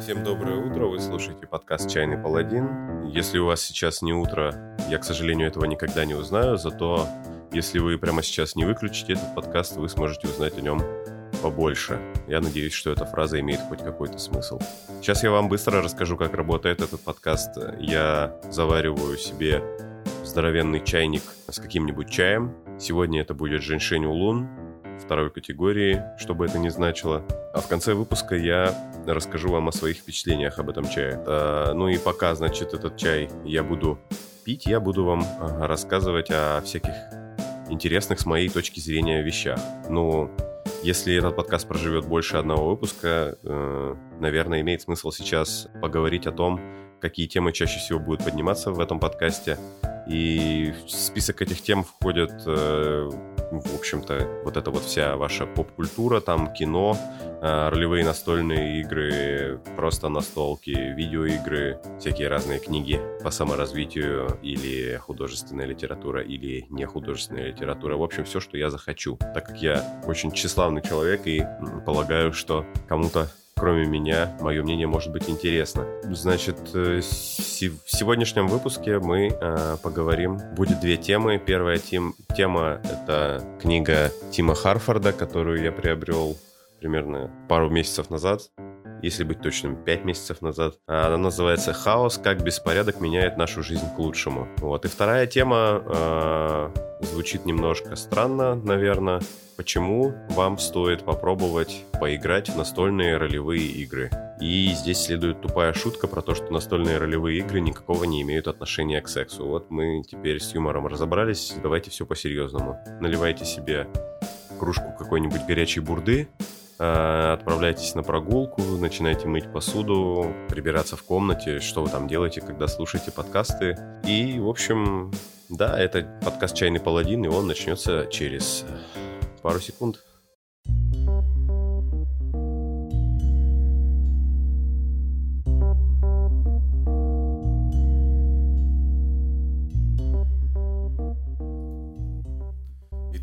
Всем доброе утро, вы слушаете подкаст «Чайный паладин». Если у вас сейчас не утро, я, к сожалению, этого никогда не узнаю, зато если вы прямо сейчас не выключите этот подкаст, вы сможете узнать о нем побольше. Я надеюсь, что эта фраза имеет хоть какой-то смысл. Сейчас я вам быстро расскажу, как работает этот подкаст. Я завариваю себе здоровенный чайник с каким-нибудь чаем. Сегодня это будет женьшень улун, второй категории, что бы это ни значило. А в конце выпуска я расскажу вам о своих впечатлениях об этом чае. А, ну и пока, значит, этот чай я буду пить, я буду вам рассказывать о всяких интересных с моей точки зрения вещах. Ну, если этот подкаст проживет больше одного выпуска, э, наверное, имеет смысл сейчас поговорить о том, какие темы чаще всего будут подниматься в этом подкасте. И в список этих тем входят э, в общем-то, вот эта вот вся ваша поп-культура, там кино, э, ролевые настольные игры, просто настолки, видеоигры, всякие разные книги по саморазвитию или художественная литература, или не художественная литература. В общем, все, что я захочу. Так как я очень тщеславный человек и полагаю, что кому-то кроме меня, мое мнение может быть интересно. Значит, э, в сегодняшнем выпуске мы э, поговорим. Будет две темы. Первая тем, тема — это книга Тима Харфорда, которую я приобрел примерно пару месяцев назад если быть точным, 5 месяцев назад. Она называется «Хаос. Как беспорядок меняет нашу жизнь к лучшему». Вот. И вторая тема э, звучит немножко странно, наверное. Почему вам стоит попробовать поиграть в настольные ролевые игры? И здесь следует тупая шутка про то, что настольные ролевые игры никакого не имеют отношения к сексу. Вот мы теперь с юмором разобрались, давайте все по-серьезному. Наливайте себе кружку какой-нибудь горячей бурды, отправляйтесь на прогулку, начинайте мыть посуду, прибираться в комнате, что вы там делаете, когда слушаете подкасты. И, в общем, да, это подкаст «Чайный паладин», и он начнется через пару секунд.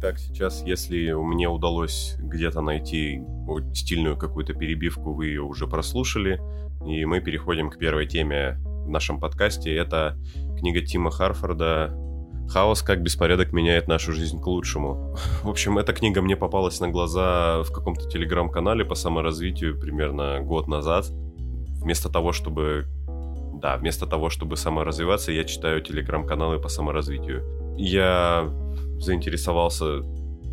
Итак, сейчас, если мне удалось где-то найти стильную какую-то перебивку, вы ее уже прослушали, и мы переходим к первой теме в нашем подкасте. Это книга Тима Харфорда «Хаос. Как беспорядок меняет нашу жизнь к лучшему». В общем, эта книга мне попалась на глаза в каком-то телеграм-канале по саморазвитию примерно год назад. Вместо того, чтобы да, вместо того, чтобы саморазвиваться, я читаю телеграм-каналы по саморазвитию. Я заинтересовался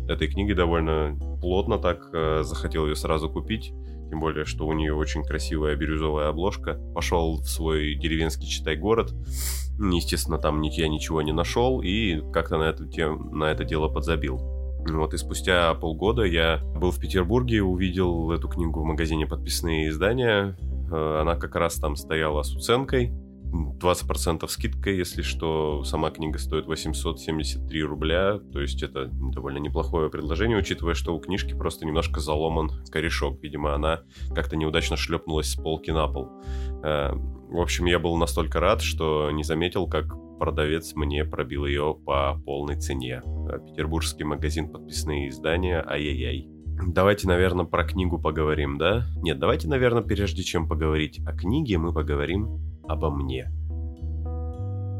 этой книгой довольно плотно так, э, захотел ее сразу купить. Тем более, что у нее очень красивая бирюзовая обложка. Пошел в свой деревенский читай город. Естественно, там я ничего не нашел и как-то на это, тем, на это дело подзабил. Вот, и спустя полгода я был в Петербурге, увидел эту книгу в магазине «Подписные издания». Э, она как раз там стояла с уценкой. 20% скидка, если что, сама книга стоит 873 рубля, то есть это довольно неплохое предложение, учитывая, что у книжки просто немножко заломан корешок, видимо, она как-то неудачно шлепнулась с полки на пол. Э, в общем, я был настолько рад, что не заметил, как продавец мне пробил ее по полной цене. Э, петербургский магазин подписные издания, ай-яй-яй. Давайте, наверное, про книгу поговорим, да? Нет, давайте, наверное, прежде чем поговорить о книге, мы поговорим обо мне.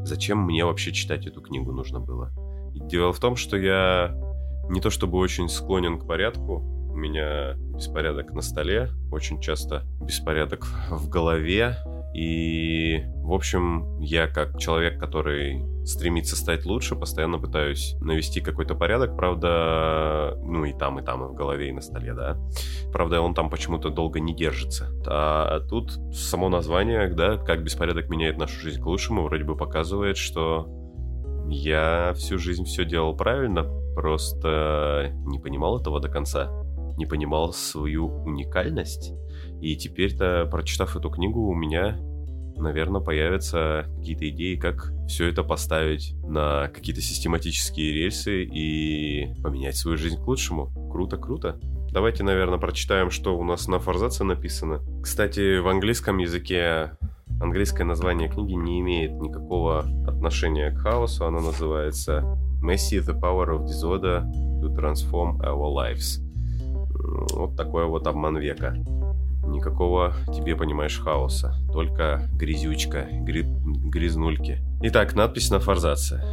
Зачем мне вообще читать эту книгу нужно было? дело в том, что я не то чтобы очень склонен к порядку, у меня беспорядок на столе, очень часто беспорядок в голове, и, в общем, я как человек, который стремится стать лучше, постоянно пытаюсь навести какой-то порядок, правда, ну и там, и там, и в голове, и на столе, да. Правда, он там почему-то долго не держится. А тут само название, да, как беспорядок меняет нашу жизнь к лучшему, вроде бы показывает, что я всю жизнь все делал правильно, просто не понимал этого до конца, не понимал свою уникальность и теперь-то, прочитав эту книгу, у меня, наверное, появятся какие-то идеи, как все это поставить на какие-то систематические рельсы и поменять свою жизнь к лучшему. Круто, круто. Давайте, наверное, прочитаем, что у нас на форзаце написано. Кстати, в английском языке английское название книги не имеет никакого отношения к хаосу. Оно называется Messi, the Power of Disorder to Transform Our Lives. Вот такой вот обман века. Никакого тебе, понимаешь, хаоса. Только грязючка, гри... грязнульки. Итак, надпись на форзаце.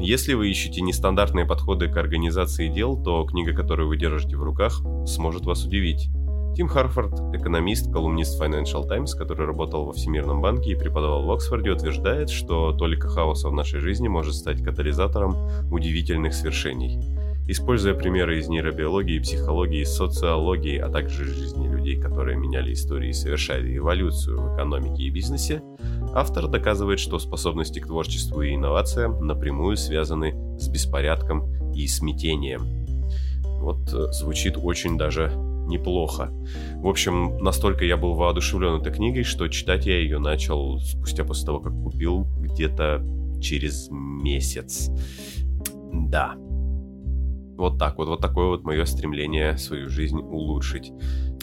Если вы ищете нестандартные подходы к организации дел, то книга, которую вы держите в руках, сможет вас удивить. Тим Харфорд, экономист, колумнист Financial Times, который работал во Всемирном банке и преподавал в Оксфорде, утверждает, что толика хаоса в нашей жизни может стать катализатором удивительных свершений. Используя примеры из нейробиологии, психологии, социологии, а также жизни людей, которые меняли истории и совершали эволюцию в экономике и бизнесе, автор доказывает, что способности к творчеству и инновациям напрямую связаны с беспорядком и смятением. Вот э, звучит очень даже неплохо. В общем, настолько я был воодушевлен этой книгой, что читать я ее начал спустя после того, как купил где-то через месяц. Да. Вот так вот, вот такое вот мое стремление свою жизнь улучшить.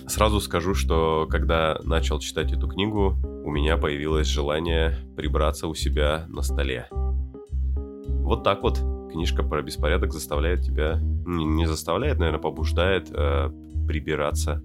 Сразу скажу, что когда начал читать эту книгу, у меня появилось желание прибраться у себя на столе. Вот так вот книжка про беспорядок заставляет тебя, не заставляет, наверное, побуждает э, прибираться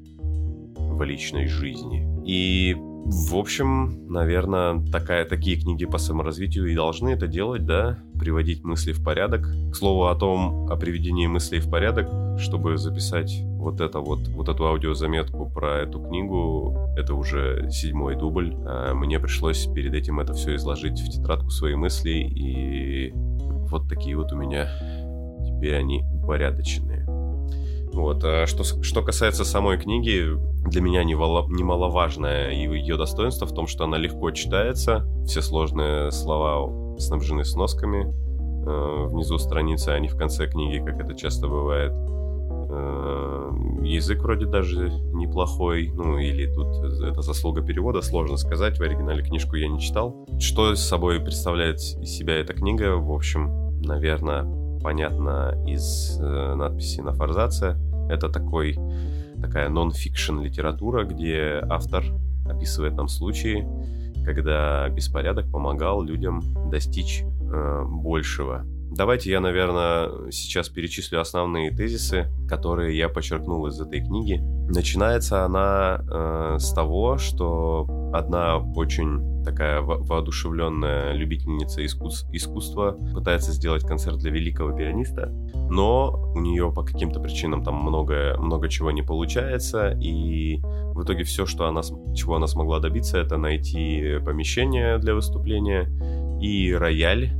в личной жизни. И, в общем, наверное, такая, такие книги по саморазвитию и должны это делать, да, приводить мысли в порядок. К слову о том, о приведении мыслей в порядок, чтобы записать вот это вот, вот эту аудиозаметку про эту книгу, это уже седьмой дубль. А мне пришлось перед этим это все изложить в тетрадку свои мысли, и вот такие вот у меня теперь они упорядоченные. Вот. А что, что касается самой книги, для меня немаловажное ее достоинство в том, что она легко читается, все сложные слова снабжены сносками э, внизу страницы, а не в конце книги, как это часто бывает. Э, язык вроде даже неплохой, ну или тут это заслуга перевода, сложно сказать, в оригинале книжку я не читал. Что с собой представляет из себя эта книга, в общем, наверное, понятно из э, надписи на форзаце. Это такой, такая нон-фикшн литература, где автор описывает нам случаи, когда беспорядок помогал людям достичь э, большего. Давайте я, наверное, сейчас перечислю основные тезисы, которые я подчеркнул из этой книги. Начинается она э, с того, что одна очень такая во воодушевленная любительница искус искусства пытается сделать концерт для великого пианиста, но у нее по каким-то причинам там много, много чего не получается, и в итоге все, что она, чего она смогла добиться, это найти помещение для выступления и рояль,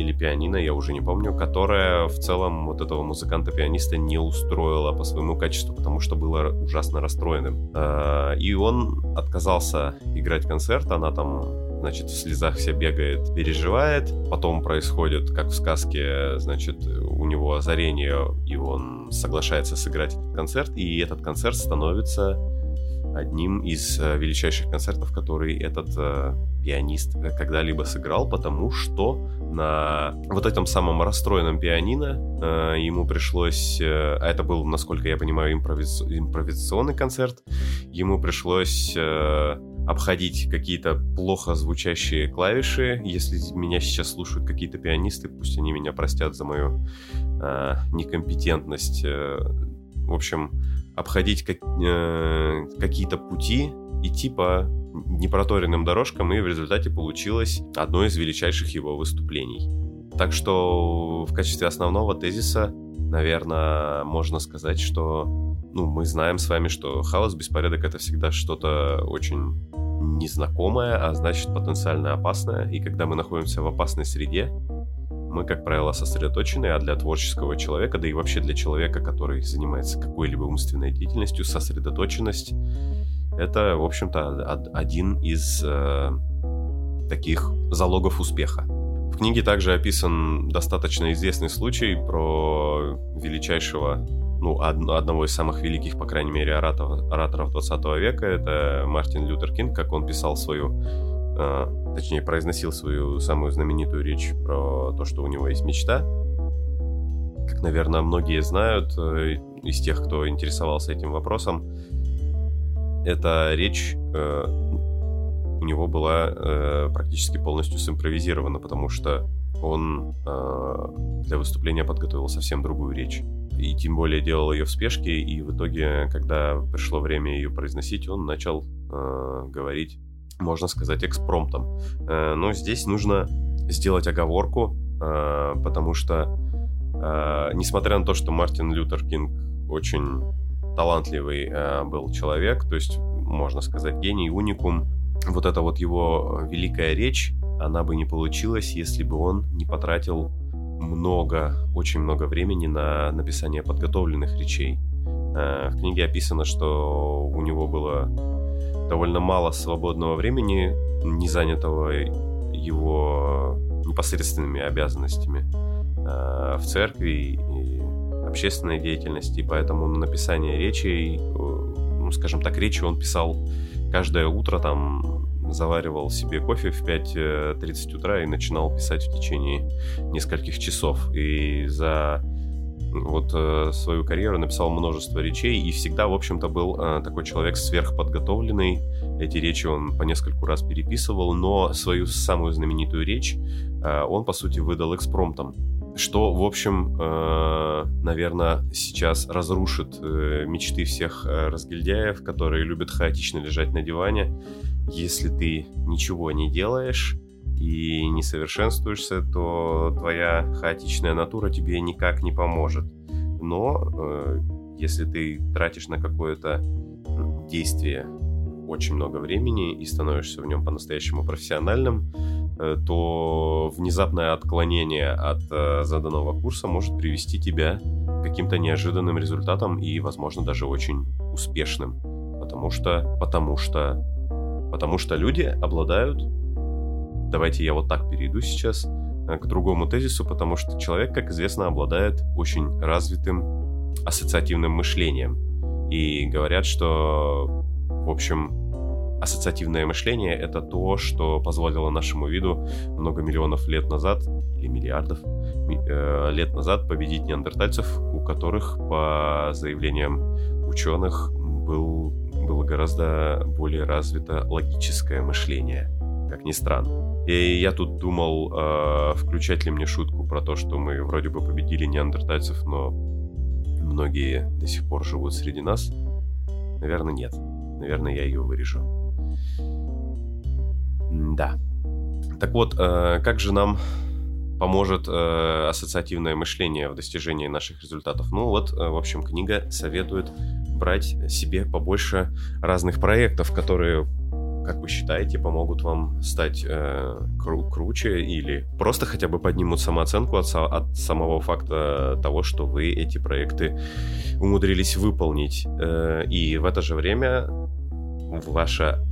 или пианино, я уже не помню, которая в целом вот этого музыканта-пианиста не устроила по своему качеству, потому что было ужасно расстроенным. А, и он отказался играть концерт, она там значит, в слезах вся бегает, переживает. Потом происходит, как в сказке, значит, у него озарение, и он соглашается сыграть этот концерт, и этот концерт становится одним из э, величайших концертов, который этот э, пианист э, когда-либо сыграл, потому что на вот этом самом расстроенном пианино э, ему пришлось, э, а это был, насколько я понимаю, импровиз, импровизационный концерт, ему пришлось э, обходить какие-то плохо звучащие клавиши. Если меня сейчас слушают какие-то пианисты, пусть они меня простят за мою э, некомпетентность. Э, в общем, обходить как, э, какие-то пути, идти по непроторенным дорожкам, и в результате получилось одно из величайших его выступлений. Так что в качестве основного тезиса, наверное, можно сказать, что ну, мы знаем с вами, что хаос, беспорядок — это всегда что-то очень незнакомое, а значит потенциально опасное. И когда мы находимся в опасной среде, мы, как правило, сосредоточены, а для творческого человека, да и вообще для человека, который занимается какой-либо умственной деятельностью, сосредоточенность — это, в общем-то, один из э, таких залогов успеха. В книге также описан достаточно известный случай про величайшего, ну, од- одного из самых великих, по крайней мере, ораторов, ораторов 20 века. Это Мартин Лютер Кинг, как он писал свою э, точнее, произносил свою самую знаменитую речь про то, что у него есть мечта. Как, наверное, многие знают э, из тех, кто интересовался этим вопросом, эта речь э, у него была э, практически полностью симпровизирована, потому что он э, для выступления подготовил совсем другую речь. и тем более делал ее в спешке, и в итоге, когда пришло время ее произносить, он начал э, говорить, можно сказать, экспромтом. Э, но здесь нужно сделать оговорку, э, потому что, э, несмотря на то, что Мартин Лютер Кинг очень талантливый был человек, то есть, можно сказать, гений, уникум, вот эта вот его великая речь, она бы не получилась, если бы он не потратил много, очень много времени на написание подготовленных речей. В книге описано, что у него было довольно мало свободного времени, не занятого его непосредственными обязанностями э, в церкви и общественной деятельности, поэтому на написание речей, э, ну, скажем так, речи он писал каждое утро, там, заваривал себе кофе в 5.30 утра и начинал писать в течение нескольких часов. И за вот э, свою карьеру написал множество речей и всегда, в общем-то, был э, такой человек сверхподготовленный. Эти речи он по нескольку раз переписывал, но свою самую знаменитую речь э, он, по сути, выдал экспромтом. Что, в общем, э, наверное, сейчас разрушит э, мечты всех э, разгильдяев, которые любят хаотично лежать на диване. Если ты ничего не делаешь, и не совершенствуешься, то твоя хаотичная натура тебе никак не поможет. Но э, если ты тратишь на какое-то действие очень много времени и становишься в нем по-настоящему профессиональным, э, то внезапное отклонение от э, заданного курса может привести тебя к каким-то неожиданным результатам и, возможно, даже очень успешным. Потому что, потому что, потому что люди обладают Давайте я вот так перейду сейчас э, к другому тезису, потому что человек, как известно, обладает очень развитым ассоциативным мышлением. И говорят, что, в общем, ассоциативное мышление — это то, что позволило нашему виду много миллионов лет назад, или миллиардов э, лет назад победить неандертальцев, у которых, по заявлениям ученых, был, было гораздо более развито логическое мышление, как ни странно. И я тут думал, э, включать ли мне шутку про то, что мы вроде бы победили неандертальцев, но многие до сих пор живут среди нас. Наверное, нет. Наверное, я ее вырежу. Да. Так вот, э, как же нам поможет э, ассоциативное мышление в достижении наших результатов? Ну вот, э, в общем, книга советует брать себе побольше разных проектов, которые как вы считаете, помогут вам стать э, кру- круче или просто хотя бы поднимут самооценку от, от самого факта того, что вы эти проекты умудрились выполнить. Э, и в это же время ваше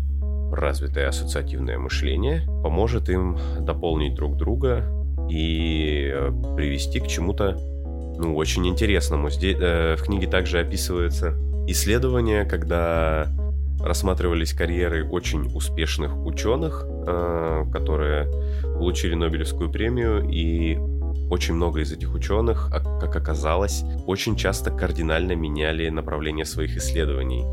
развитое ассоциативное мышление поможет им дополнить друг друга и э, привести к чему-то ну, очень интересному. Здесь, э, в книге также описывается исследование, когда рассматривались карьеры очень успешных ученых, э, которые получили Нобелевскую премию, и очень много из этих ученых, а, как оказалось, очень часто кардинально меняли направление своих исследований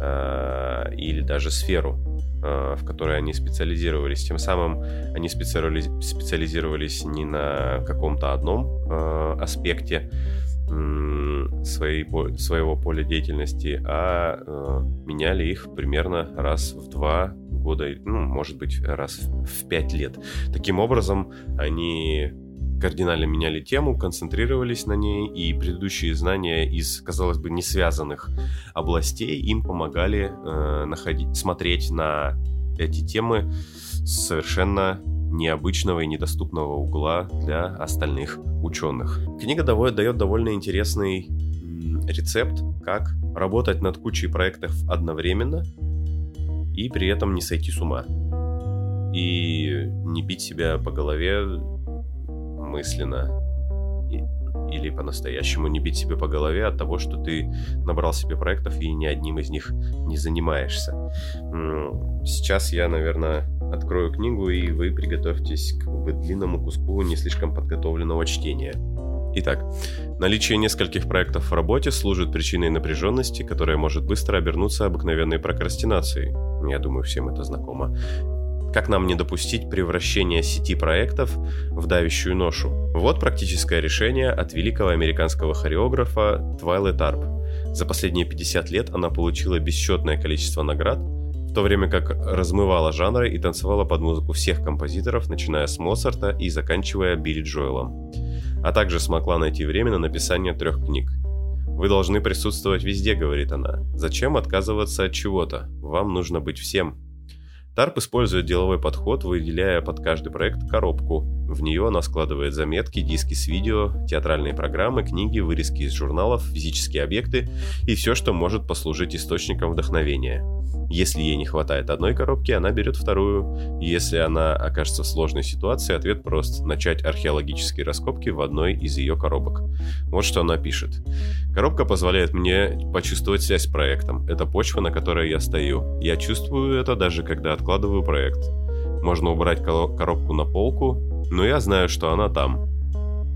э, или даже сферу, в которой они специализировались. Тем самым они специализировались не на каком-то одном аспекте, своей, своего поля деятельности, а э, меняли их примерно раз в два года, ну, может быть, раз в пять лет. Таким образом, они кардинально меняли тему, концентрировались на ней, и предыдущие знания из, казалось бы, не связанных областей им помогали э, находить, смотреть на эти темы совершенно необычного и недоступного угла для остальных ученых. Книга дает довольно интересный рецепт, как работать над кучей проектов одновременно и при этом не сойти с ума. И не бить себя по голове мысленно или по-настоящему не бить себе по голове от того, что ты набрал себе проектов и ни одним из них не занимаешься. Сейчас я, наверное, открою книгу, и вы приготовьтесь к длинному куску не слишком подготовленного чтения. Итак, наличие нескольких проектов в работе служит причиной напряженности, которая может быстро обернуться обыкновенной прокрастинацией. Я думаю, всем это знакомо. Как нам не допустить превращения сети проектов в давящую ношу? Вот практическое решение от великого американского хореографа Твайлет Арп. За последние 50 лет она получила бесчетное количество наград, то время как размывала жанры и танцевала под музыку всех композиторов, начиная с Моцарта и заканчивая Билли Джоэлом. А также смогла найти время на написание трех книг. «Вы должны присутствовать везде», — говорит она. «Зачем отказываться от чего-то? Вам нужно быть всем». Тарп использует деловой подход, выделяя под каждый проект коробку. В нее она складывает заметки, диски с видео, театральные программы, книги, вырезки из журналов, физические объекты и все, что может послужить источником вдохновения. Если ей не хватает одной коробки, она берет вторую. Если она окажется в сложной ситуации, ответ прост – начать археологические раскопки в одной из ее коробок. Вот что она пишет. Коробка позволяет мне почувствовать связь с проектом. Это почва, на которой я стою. Я чувствую это даже когда откладываю проект. Можно убрать коробку на полку, но я знаю, что она там.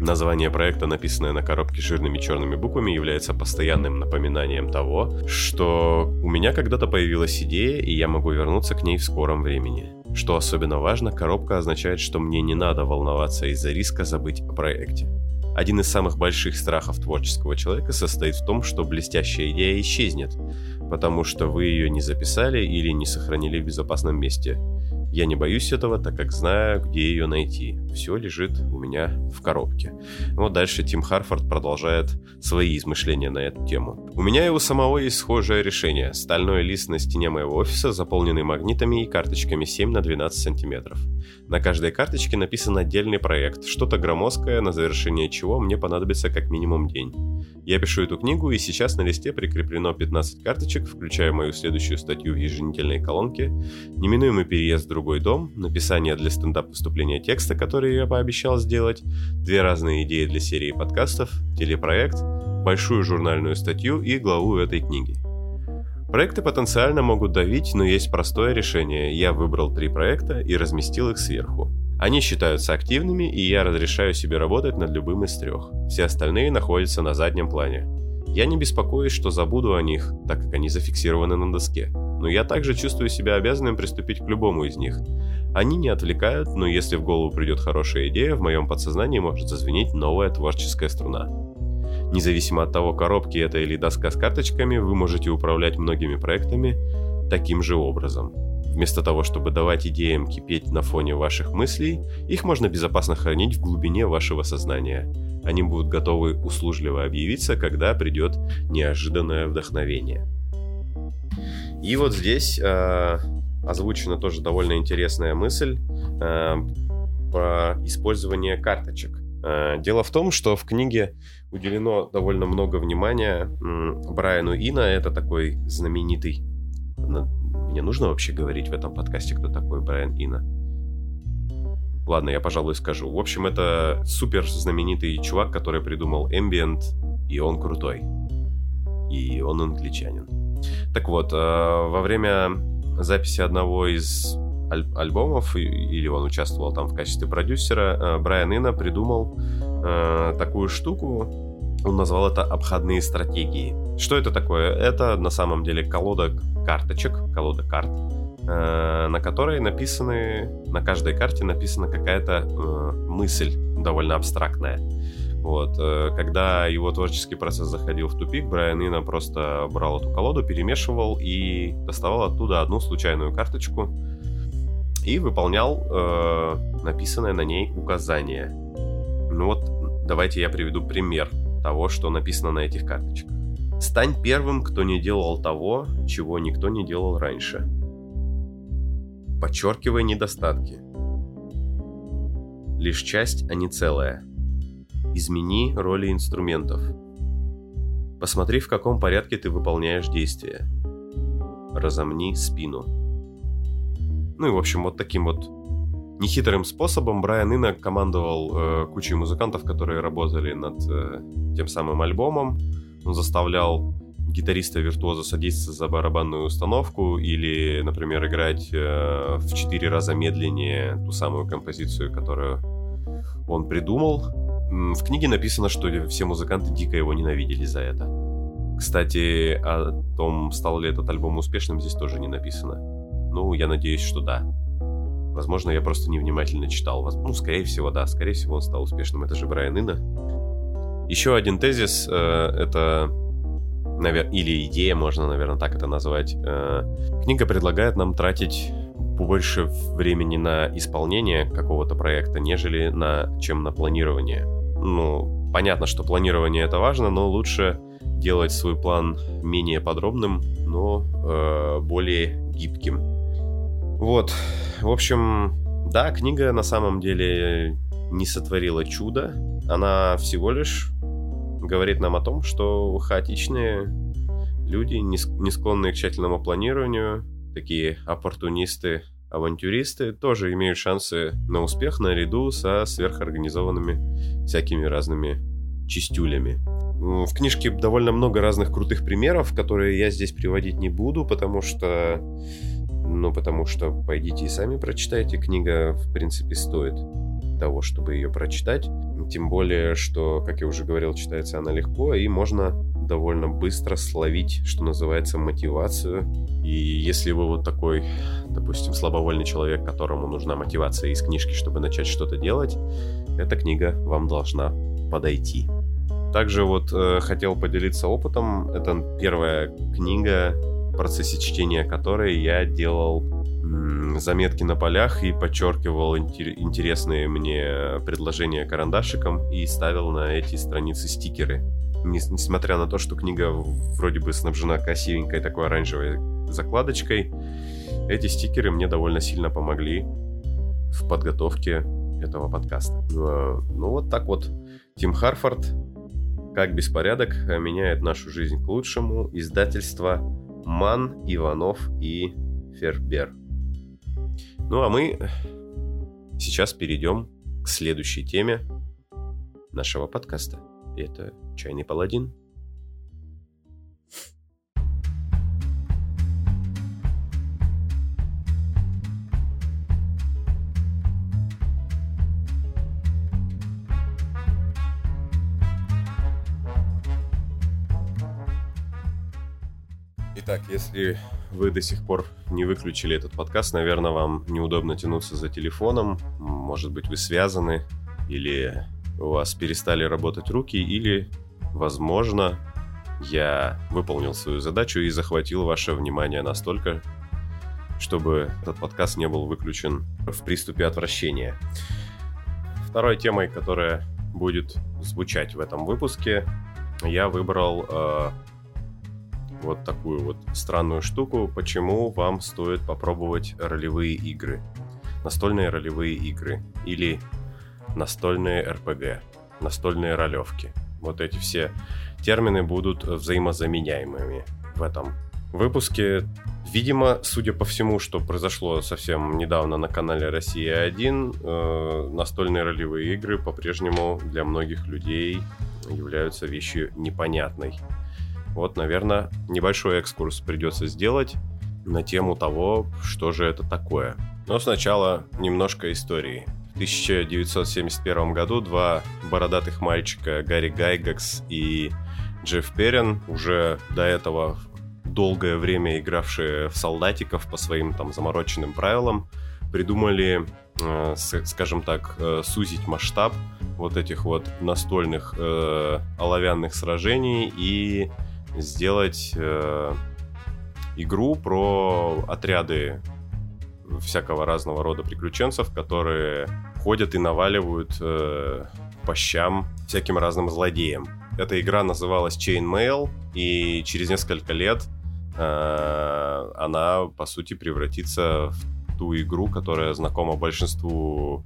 Название проекта, написанное на коробке жирными черными буквами, является постоянным напоминанием того, что у меня когда-то появилась идея, и я могу вернуться к ней в скором времени. Что особенно важно, коробка означает, что мне не надо волноваться из-за риска забыть о проекте. Один из самых больших страхов творческого человека состоит в том, что блестящая идея исчезнет, потому что вы ее не записали или не сохранили в безопасном месте. Я не боюсь этого, так как знаю, где ее найти. Все лежит у меня в коробке. Вот дальше Тим Харфорд продолжает свои измышления на эту тему. У меня и у самого есть схожее решение. Стальной лист на стене моего офиса, заполненный магнитами и карточками 7 на 12 сантиметров. На каждой карточке написан отдельный проект, что-то громоздкое, на завершение чего мне понадобится как минимум день. Я пишу эту книгу, и сейчас на листе прикреплено 15 карточек, включая мою следующую статью в еженедельной колонке, неминуемый переезд в другой дом, написание для стендап-выступления текста, который я пообещал сделать, две разные идеи для серии подкастов, телепроект, большую журнальную статью и главу этой книги. Проекты потенциально могут давить, но есть простое решение. Я выбрал три проекта и разместил их сверху. Они считаются активными, и я разрешаю себе работать над любым из трех. Все остальные находятся на заднем плане. Я не беспокоюсь, что забуду о них, так как они зафиксированы на доске. Но я также чувствую себя обязанным приступить к любому из них. Они не отвлекают, но если в голову придет хорошая идея, в моем подсознании может зазвенеть новая творческая струна. Независимо от того, коробки это или доска с карточками, вы можете управлять многими проектами таким же образом. Вместо того, чтобы давать идеям кипеть на фоне ваших мыслей, их можно безопасно хранить в глубине вашего сознания. Они будут готовы услужливо объявиться, когда придет неожиданное вдохновение. И вот здесь э, озвучена тоже довольно интересная мысль э, про использование карточек. Э, дело в том, что в книге уделено довольно много внимания Брайану Ина. Это такой знаменитый мне нужно вообще говорить в этом подкасте, кто такой Брайан Ина? Ладно, я, пожалуй, скажу. В общем, это супер знаменитый чувак, который придумал Ambient, и он крутой. И он англичанин. Так вот, э, во время записи одного из аль- альбомов, или он участвовал там в качестве продюсера, э, Брайан Ина придумал э, такую штуку, он назвал это обходные стратегии. Что это такое? Это на самом деле колода карточек, колода карт, на которой написаны, на каждой карте написана какая-то э, мысль довольно абстрактная. Вот. Э, когда его творческий процесс заходил в тупик, Брайан Ина просто брал эту колоду, перемешивал и доставал оттуда одну случайную карточку и выполнял э, написанное на ней указание. Ну вот, давайте я приведу пример того, что написано на этих карточках. Стань первым, кто не делал того, чего никто не делал раньше. Подчеркивай недостатки. Лишь часть, а не целая. Измени роли инструментов. Посмотри, в каком порядке ты выполняешь действия. Разомни спину. Ну и, в общем, вот таким вот нехитрым способом Брайан Инна командовал э, кучей музыкантов, которые работали над э, тем самым альбомом. Он заставлял гитариста-виртуоза садиться за барабанную установку или, например, играть э, в четыре раза медленнее ту самую композицию, которую он придумал. В книге написано, что все музыканты дико его ненавидели за это. Кстати, о том, стал ли этот альбом успешным, здесь тоже не написано. Ну, я надеюсь, что да. Возможно, я просто невнимательно читал. Ну, скорее всего, да. Скорее всего, он стал успешным. Это же Брайан Инна. Еще один тезис э, это навер... или идея, можно, наверное, так это назвать. Э, книга предлагает нам тратить больше времени на исполнение какого-то проекта, нежели на чем на планирование. Ну, понятно, что планирование это важно, но лучше делать свой план менее подробным, но э, более гибким. Вот, в общем, да, книга на самом деле не сотворила чудо, она всего лишь говорит нам о том, что хаотичные люди, не склонные к тщательному планированию, такие оппортунисты, авантюристы тоже имеют шансы на успех наряду со сверхорганизованными всякими разными чистюлями. В книжке довольно много разных крутых примеров, которые я здесь приводить не буду, потому что... Ну, потому что пойдите и сами прочитайте. Книга, в принципе, стоит того, чтобы ее прочитать. Тем более, что, как я уже говорил, читается она легко, и можно довольно быстро словить, что называется, мотивацию. И если вы вот такой, допустим, слабовольный человек, которому нужна мотивация из книжки, чтобы начать что-то делать, эта книга вам должна подойти. Также вот э, хотел поделиться опытом. Это первая книга, в процессе чтения которой я делал заметки на полях и подчеркивал интересные мне предложения карандашиком и ставил на эти страницы стикеры. Несмотря на то, что книга вроде бы снабжена красивенькой такой оранжевой закладочкой, эти стикеры мне довольно сильно помогли в подготовке этого подкаста. Ну, ну вот так вот. Тим Харфорд, как беспорядок меняет нашу жизнь к лучшему. Издательство Ман, Иванов и Фербер. Ну а мы сейчас перейдем к следующей теме нашего подкаста. Это «Чайный паладин». Итак, если вы до сих пор не выключили этот подкаст, наверное, вам неудобно тянуться за телефоном. Может быть, вы связаны, или у вас перестали работать руки, или, возможно, я выполнил свою задачу и захватил ваше внимание настолько, чтобы этот подкаст не был выключен в приступе отвращения. Второй темой, которая будет звучать в этом выпуске, я выбрал э, вот такую вот странную штуку, почему вам стоит попробовать ролевые игры. Настольные ролевые игры или настольные РПГ, настольные ролевки. Вот эти все термины будут взаимозаменяемыми в этом выпуске. Видимо, судя по всему, что произошло совсем недавно на канале Россия-1, э, настольные ролевые игры по-прежнему для многих людей являются вещью непонятной. Вот, наверное, небольшой экскурс придется сделать на тему того, что же это такое. Но сначала немножко истории. В 1971 году два бородатых мальчика Гарри Гайгакс и Джефф Перрин, уже до этого долгое время игравшие в солдатиков по своим там замороченным правилам, придумали, э, скажем так, э, сузить масштаб вот этих вот настольных э, оловянных сражений и сделать э, игру про отряды всякого разного рода приключенцев, которые ходят и наваливают э, по щам всяким разным злодеям. Эта игра называлась Chainmail, и через несколько лет э, она, по сути, превратится в ту игру, которая знакома большинству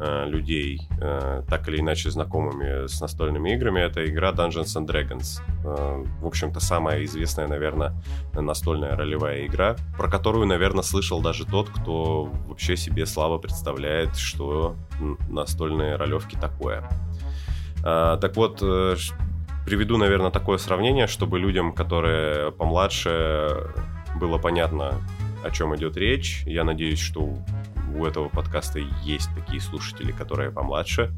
Э, людей, э, так или иначе знакомыми с настольными играми, это игра Dungeons and Dragons. Э, в общем-то, самая известная, наверное, настольная ролевая игра, про которую, наверное, слышал даже тот, кто вообще себе слабо представляет, что настольные ролевки такое. Так вот, приведу, наверное, такое сравнение, чтобы людям, которые помладше, было понятно, о чем идет речь. Я надеюсь, что у этого подкаста есть такие слушатели, которые помладше.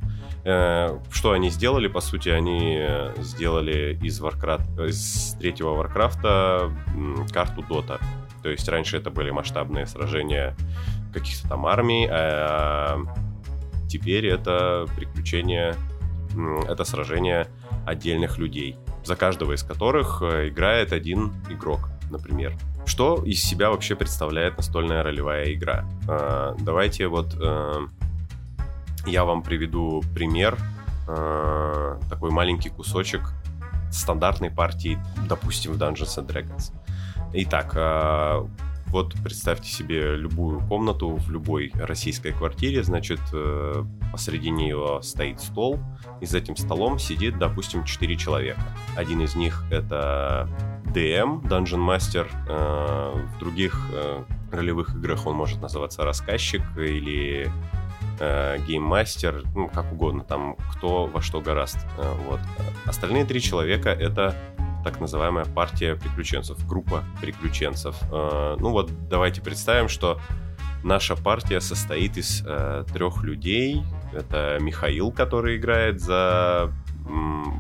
Э, что они сделали? По сути, они сделали из, Warcraft, из третьего Варкрафта карту Дота. То есть раньше это были масштабные сражения, каких-то там армий, а теперь это приключение, это сражение отдельных людей, за каждого из которых э, играет один игрок, например. Что из себя вообще представляет настольная ролевая игра? А, давайте вот э, я вам приведу пример, э, такой маленький кусочек стандартной партии, допустим, в Dungeons and Dragons. Итак, э, вот представьте себе любую комнату в любой российской квартире, значит, э, посреди нее стоит стол, и за этим столом сидит, допустим, 4 человека. Один из них это DM, Dungeon Master, э, в других ролевых играх он может называться рассказчик или гейммастер, ну, как угодно, там кто во что гораст. Вот. Остальные три человека — это так называемая партия приключенцев, группа приключенцев. Э, ну вот давайте представим, что наша партия состоит из э, трех людей. Это Михаил, который играет за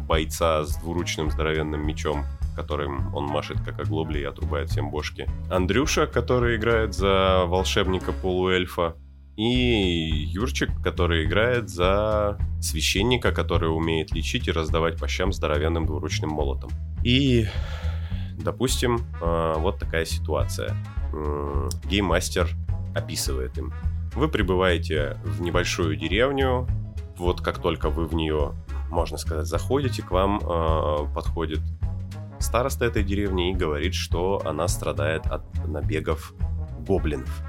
бойца с двуручным здоровенным мечом, которым он машет как оглобли и отрубает всем бошки. Андрюша, который играет за волшебника полуэльфа. И Юрчик, который играет за священника, который умеет лечить и раздавать по щам здоровенным двуручным молотом. И, допустим, а, вот такая ситуация. Гейммастер описывает им. Вы прибываете в небольшую деревню, вот как только вы в нее, можно сказать, заходите, к вам э, подходит староста этой деревни и говорит, что она страдает от набегов гоблинов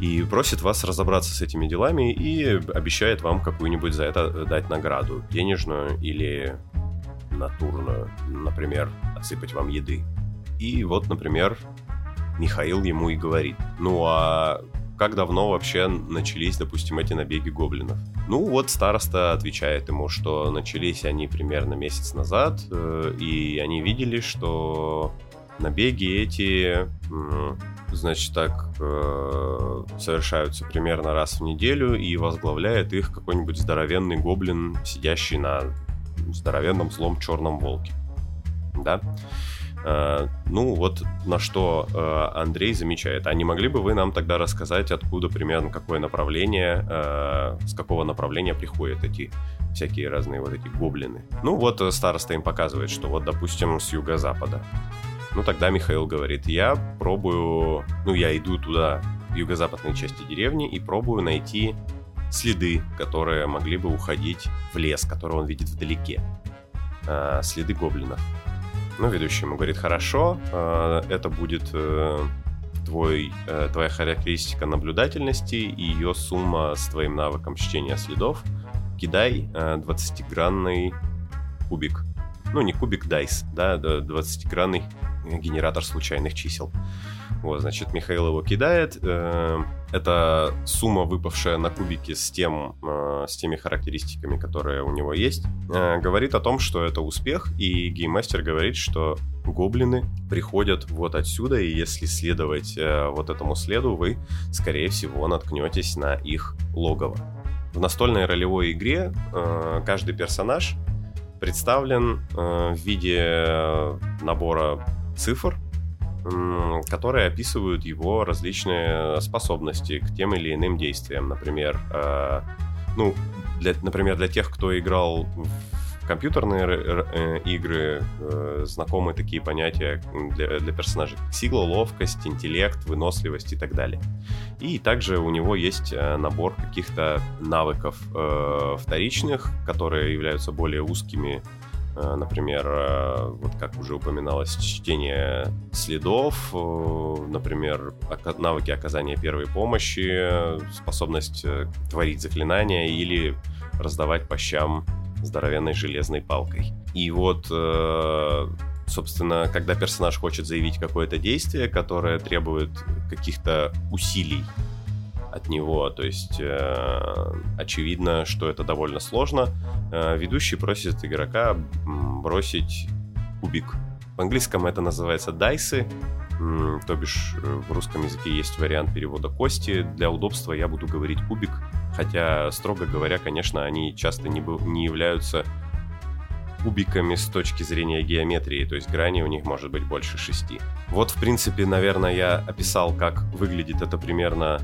и просит вас разобраться с этими делами и обещает вам какую-нибудь за это дать награду, денежную или натурную, например, отсыпать вам еды. И вот, например, Михаил ему и говорит, ну а как давно вообще начались, допустим, эти набеги гоблинов? Ну вот староста отвечает ему, что начались они примерно месяц назад, э, и они видели, что набеги эти значит, так э, совершаются примерно раз в неделю, и возглавляет их какой-нибудь здоровенный гоблин, сидящий на здоровенном злом черном волке. Да? Uh, ну, вот на что uh, Андрей замечает. А не могли бы вы нам тогда рассказать, откуда примерно какое направление, с какого направления приходят эти всякие разные вот эти гоблины? Ну, вот староста им показывает, что вот, допустим, с юго-запада. Ну, тогда Михаил говорит, я пробую, ну, я иду туда, в юго-западной части деревни, и пробую найти следы, которые могли бы уходить в лес, который он видит вдалеке. А, следы гоблинов. Ну, ведущий ему говорит, хорошо, а, это будет э, твой, э, твоя характеристика наблюдательности и ее сумма с твоим навыком чтения следов. Кидай 20-гранный э, кубик. Ну, не кубик дайс, да, 20-гранный генератор случайных чисел. Вот, значит, Михаил его кидает. Э, это сумма, выпавшая на кубике с, тем, э, с теми характеристиками, которые у него есть, э, говорит о том, что это успех, и гейммастер говорит, что гоблины приходят вот отсюда, и если следовать вот этому следу, вы, скорее всего, наткнетесь на их логово. В настольной ролевой игре каждый персонаж представлен в виде набора цифр, которые описывают его различные способности к тем или иным действиям. Например, э, ну, для, например, для тех, кто играл в компьютерные э, игры, э, знакомы такие понятия для, для персонажей, сила, ловкость, интеллект, выносливость и так далее. И также у него есть набор каких-то навыков вторичных, которые являются более узкими например, э, вот как уже упоминалось, чтение следов, э, например, навыки оказания первой помощи, способность творить заклинания или раздавать по щам здоровенной железной палкой. И вот, собственно, когда персонаж хочет заявить какое-то действие, которое требует каких-то усилий от него. То есть э, очевидно, что это довольно сложно. Э, ведущий просит игрока бросить кубик. В английском это называется дайсы, то бишь э, в русском языке есть вариант перевода кости. Для удобства я буду говорить кубик, хотя, строго говоря, конечно, они часто не, не являются кубиками с точки зрения геометрии, то есть грани у них может быть больше шести. Вот, в принципе, наверное, я описал, как выглядит это примерно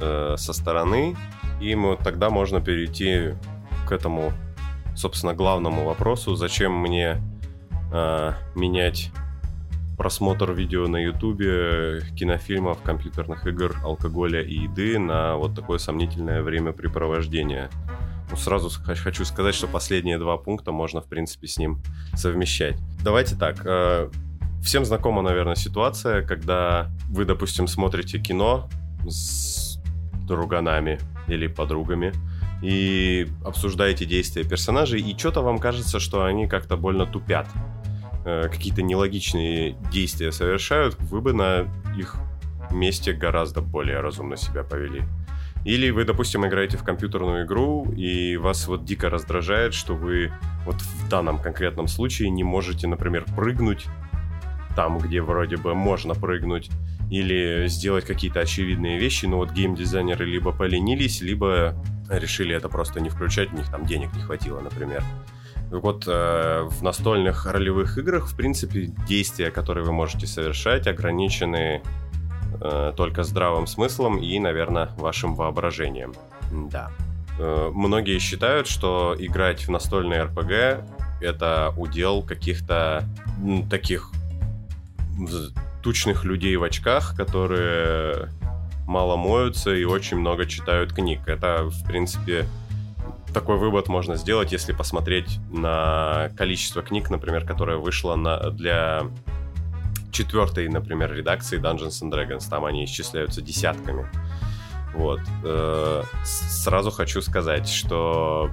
э, со стороны, и мы, тогда можно перейти к этому, собственно, главному вопросу, зачем мне э, менять просмотр видео на ютубе, кинофильмов, компьютерных игр, алкоголя и еды на вот такое сомнительное времяпрепровождение. Ну, сразу хочу сказать, что последние два пункта можно, в принципе, с ним совмещать. Давайте так. Э, всем знакома, наверное, ситуация, когда вы, допустим, смотрите кино с друганами или подругами и обсуждаете действия персонажей, и что-то вам кажется, что они как-то больно тупят. Э, какие-то нелогичные действия совершают, вы бы на их месте гораздо более разумно себя повели. Или вы, допустим, играете в компьютерную игру, и вас вот дико раздражает, что вы вот в данном конкретном случае не можете, например, прыгнуть там, где вроде бы можно прыгнуть, или сделать какие-то очевидные вещи, но вот геймдизайнеры либо поленились, либо решили это просто не включать, у них там денег не хватило, например. Вот э, в настольных ролевых играх, в принципе, действия, которые вы можете совершать, ограничены э, только здравым смыслом и, наверное, вашим воображением. Да. Э, многие считают, что играть в настольный РПГ это удел каких-то таких тучных людей в очках, которые мало моются и очень много читают книг. Это, в принципе, такой вывод можно сделать, если посмотреть на количество книг, например, которое вышло на, для четвертой, например, редакции Dungeons and Dragons. Там они исчисляются десятками. Вот. Э, сразу хочу сказать, что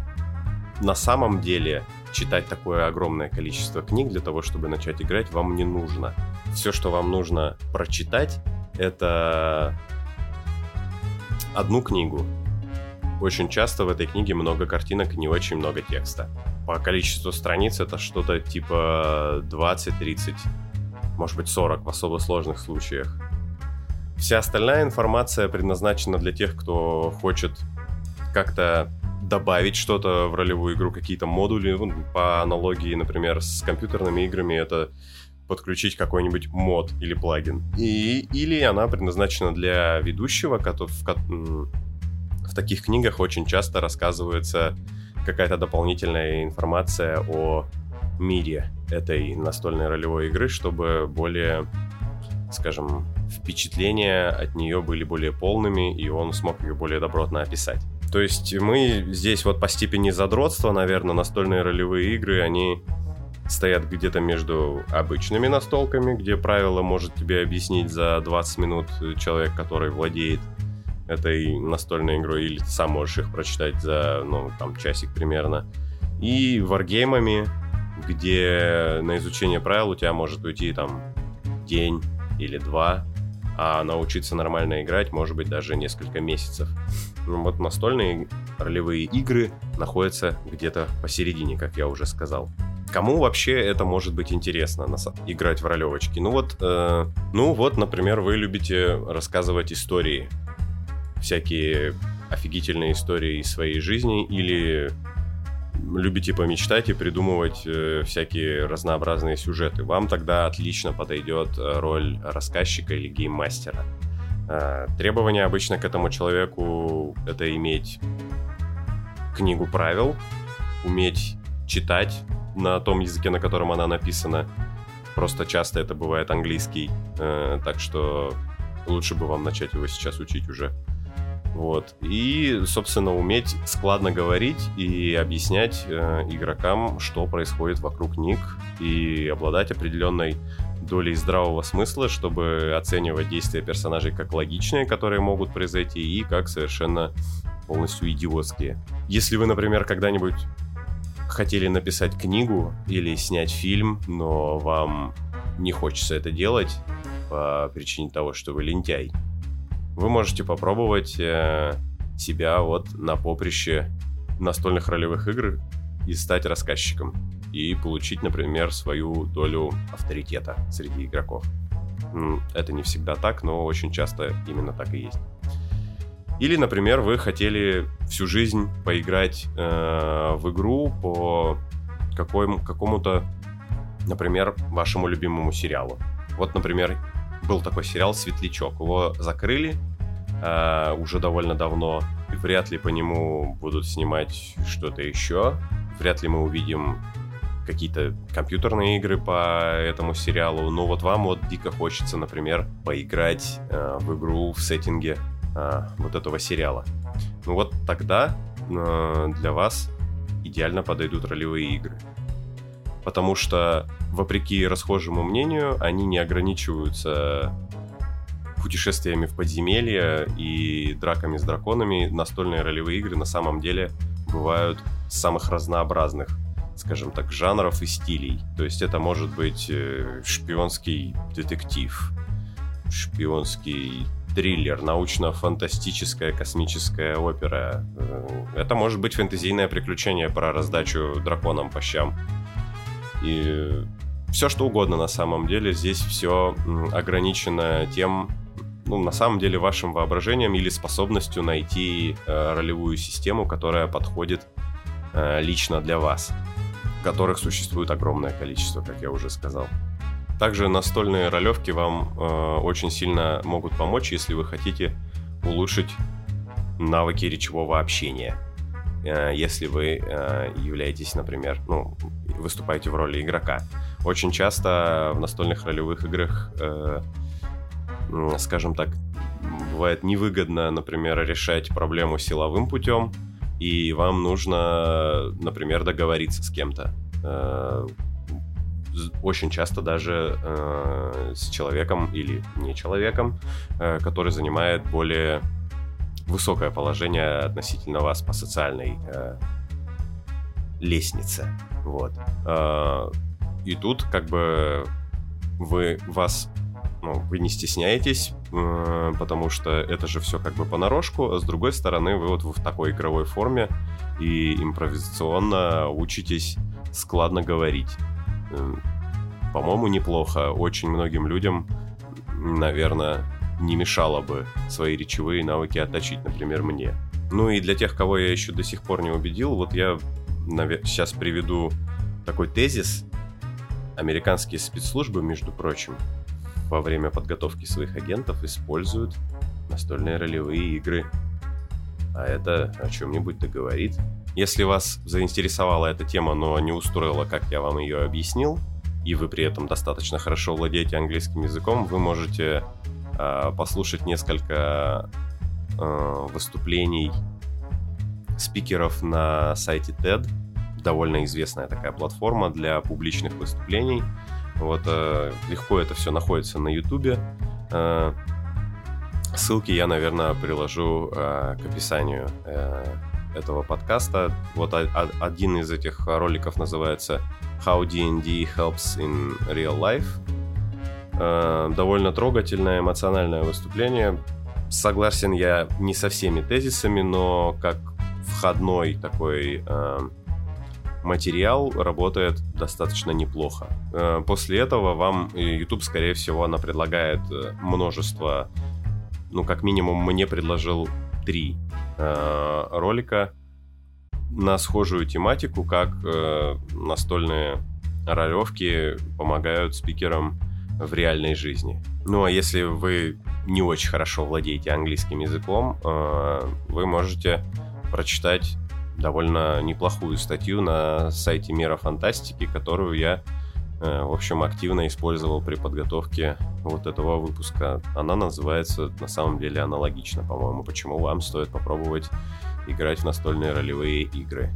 на самом деле читать такое огромное количество книг для того, чтобы начать играть, вам не нужно. Все, что вам нужно прочитать, это одну книгу, очень часто в этой книге много картинок и не очень много текста. По количеству страниц это что-то типа 20-30, может быть 40 в особо сложных случаях. Вся остальная информация предназначена для тех, кто хочет как-то добавить что-то в ролевую игру, какие-то модули. По аналогии, например, с компьютерными играми это подключить какой-нибудь мод или плагин. И, или она предназначена для ведущего, в, в таких книгах очень часто рассказывается какая-то дополнительная информация о мире этой настольной ролевой игры, чтобы более, скажем, впечатления от нее были более полными, и он смог ее более добротно описать. То есть мы здесь вот по степени задротства, наверное, настольные ролевые игры, они стоят где-то между обычными настолками, где правила может тебе объяснить за 20 минут человек, который владеет этой настольной игрой, или ты сам можешь их прочитать за, ну, там, часик примерно. И варгеймами, где на изучение правил у тебя может уйти, там, день или два, а научиться нормально играть может быть даже несколько месяцев. Вот настольные ролевые игры находятся где-то посередине, как я уже сказал. Кому вообще это может быть интересно, играть в ролевочки? Ну вот, э, ну вот, например, вы любите рассказывать истории всякие офигительные истории из своей жизни или любите помечтать и придумывать э, всякие разнообразные сюжеты, вам тогда отлично подойдет э, роль рассказчика или гейммастера. Э, требования обычно к этому человеку это иметь книгу правил, уметь читать на том языке, на котором она написана. Просто часто это бывает английский, э, так что лучше бы вам начать его сейчас учить уже. Вот. И, собственно, уметь складно говорить и объяснять э, игрокам, что происходит вокруг них, и обладать определенной долей здравого смысла, чтобы оценивать действия персонажей как логичные, которые могут произойти, и как совершенно полностью идиотские. Если вы, например, когда-нибудь хотели написать книгу или снять фильм, но вам не хочется это делать по причине того, что вы лентяй, вы можете попробовать э, себя вот на поприще настольных ролевых игр и стать рассказчиком. И получить, например, свою долю авторитета среди игроков. Это не всегда так, но очень часто именно так и есть. Или, например, вы хотели всю жизнь поиграть э, в игру по какому-то, например, вашему любимому сериалу. Вот, например, был такой сериал «Светлячок». Его закрыли э, уже довольно давно. Вряд ли по нему будут снимать что-то еще. Вряд ли мы увидим какие-то компьютерные игры по этому сериалу. Но вот вам вот дико хочется, например, поиграть э, в игру в сеттинге э, вот этого сериала. Ну вот тогда э, для вас идеально подойдут ролевые игры. Потому что, вопреки расхожему мнению, они не ограничиваются путешествиями в подземелья и драками с драконами. Настольные ролевые игры на самом деле бывают самых разнообразных, скажем так, жанров и стилей. То есть это может быть э, шпионский детектив, шпионский триллер, научно-фантастическая космическая опера. Э, это может быть фэнтезийное приключение про раздачу драконам по щам. И все что угодно на самом деле. Здесь все ограничено тем, ну, на самом деле, вашим воображением или способностью найти э, ролевую систему, которая подходит э, лично для вас, которых существует огромное количество, как я уже сказал. Также настольные ролевки вам э, очень сильно могут помочь, если вы хотите улучшить навыки речевого общения. Э, если вы э, являетесь, например, ну, выступаете в роли игрока. Очень часто в настольных ролевых играх, э, скажем так, бывает невыгодно, например, решать проблему силовым путем, и вам нужно, например, договориться с кем-то э, очень часто даже э, с человеком или не человеком, э, который занимает более высокое положение относительно вас по социальной лестнице. Вот. И тут как бы вы вас ну, вы не стесняетесь, потому что это же все как бы понарошку, а с другой стороны вы вот в такой игровой форме и импровизационно учитесь складно говорить. По-моему, неплохо. Очень многим людям, наверное, не мешало бы свои речевые навыки отточить, например, мне. Ну и для тех, кого я еще до сих пор не убедил, вот я сейчас приведу такой тезис. Американские спецслужбы, между прочим, во время подготовки своих агентов используют настольные ролевые игры. А это о чем-нибудь договорит. Если вас заинтересовала эта тема, но не устроила, как я вам ее объяснил, и вы при этом достаточно хорошо владеете английским языком, вы можете э, послушать несколько э, выступлений спикеров на сайте TED. Довольно известная такая платформа для публичных выступлений. Вот э, легко это все находится на YouTube. Э, ссылки я, наверное, приложу э, к описанию этого подкаста. Вот один из этих роликов называется How D&D Helps in Real Life. Довольно трогательное, эмоциональное выступление. Согласен я не со всеми тезисами, но как входной такой э, материал работает достаточно неплохо. Э, после этого вам YouTube, скорее всего, она предлагает множество, ну, как минимум, мне предложил три э, ролика на схожую тематику, как э, настольные ролевки помогают спикерам в реальной жизни. Ну а если вы не очень хорошо владеете английским языком, э, вы можете прочитать довольно неплохую статью на сайте Мира Фантастики, которую я, э, в общем, активно использовал при подготовке вот этого выпуска. Она называется на самом деле аналогично, по-моему, почему вам стоит попробовать играть в настольные ролевые игры.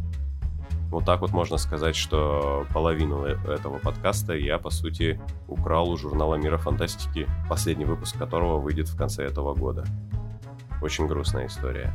Вот так вот можно сказать, что половину э, этого подкаста я, по сути, украл у журнала Мира Фантастики, последний выпуск которого выйдет в конце этого года. Очень грустная история.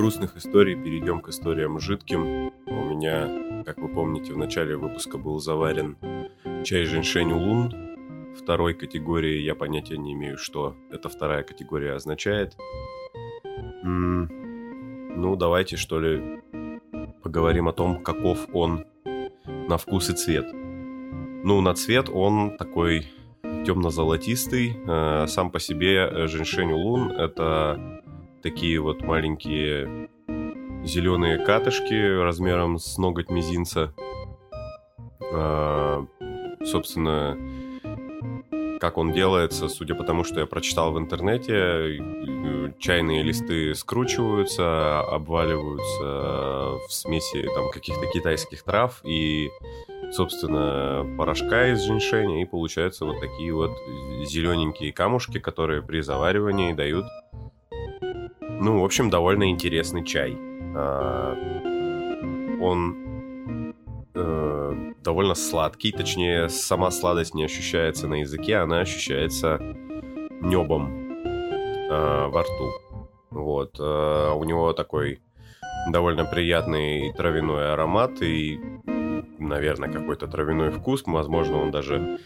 Грустных историй перейдем к историям жидким. У меня, как вы помните, в начале выпуска был заварен чай женьшень улун. второй категории я понятия не имею, что эта вторая категория означает. Ну, давайте, что ли, поговорим о том, каков он на вкус и цвет. Ну, на цвет он такой темно-золотистый. Э, сам по себе женьшень улун — это такие вот маленькие зеленые катышки размером с ноготь мизинца. Э, собственно, как он делается, судя по тому, что я прочитал в интернете, чайные листы скручиваются, обваливаются в смеси там каких-то китайских трав и, собственно, порошка из женьшеня, и получаются вот такие вот зелененькие камушки, которые при заваривании дают, ну, в общем, довольно интересный чай. А, он довольно сладкий, точнее, сама сладость не ощущается на языке, она ощущается небом э, во рту. Вот. Э, у него такой довольно приятный травяной аромат и, наверное, какой-то травяной вкус. Возможно, он даже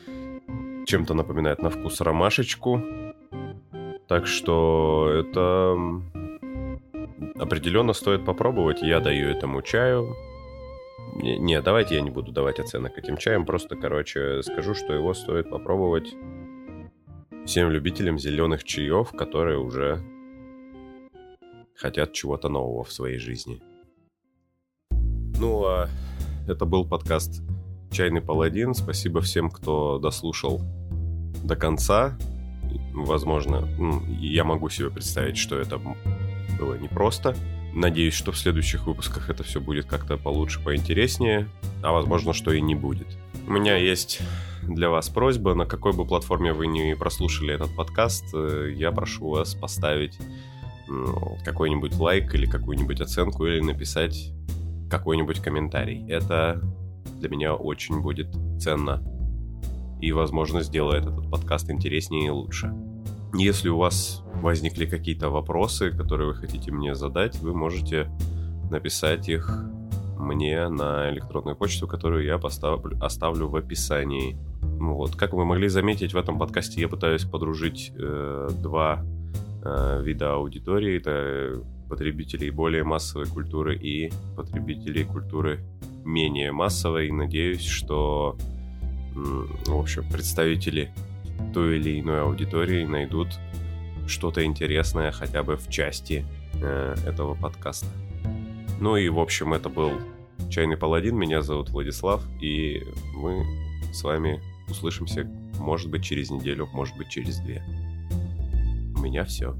чем-то напоминает на вкус ромашечку. Так что это определенно стоит попробовать. Я даю этому чаю не, давайте я не буду давать оценок этим чаям, просто, короче, скажу, что его стоит попробовать всем любителям зеленых чаев, которые уже хотят чего-то нового в своей жизни. Ну, а это был подкаст «Чайный паладин». Спасибо всем, кто дослушал до конца. Возможно, я могу себе представить, что это было непросто. Надеюсь, что в следующих выпусках это все будет как-то получше, поинтереснее, а возможно, что и не будет. У меня есть для вас просьба, на какой бы платформе вы не прослушали этот подкаст, э, я прошу вас поставить какой-нибудь лайк или какую-нибудь оценку, или написать какой-нибудь комментарий. Это для меня очень будет ценно и, возможно, сделает этот подкаст интереснее и лучше. Если у вас возникли какие-то вопросы, которые вы хотите мне задать, вы можете написать их мне на электронную почту, которую я поставлю, оставлю в описании. Вот. Как вы могли заметить, в этом подкасте я пытаюсь подружить э, два э, вида аудитории. Это потребителей более массовой культуры и потребителей культуры менее массовой. Надеюсь, что, в общем, представители той или иной аудитории найдут что-то интересное хотя бы в части э, этого подкаста. Ну и, в общем, это был Чайный Паладин. Меня зовут Владислав, и мы с вами услышимся, может быть, через неделю, может быть, через две. У меня все.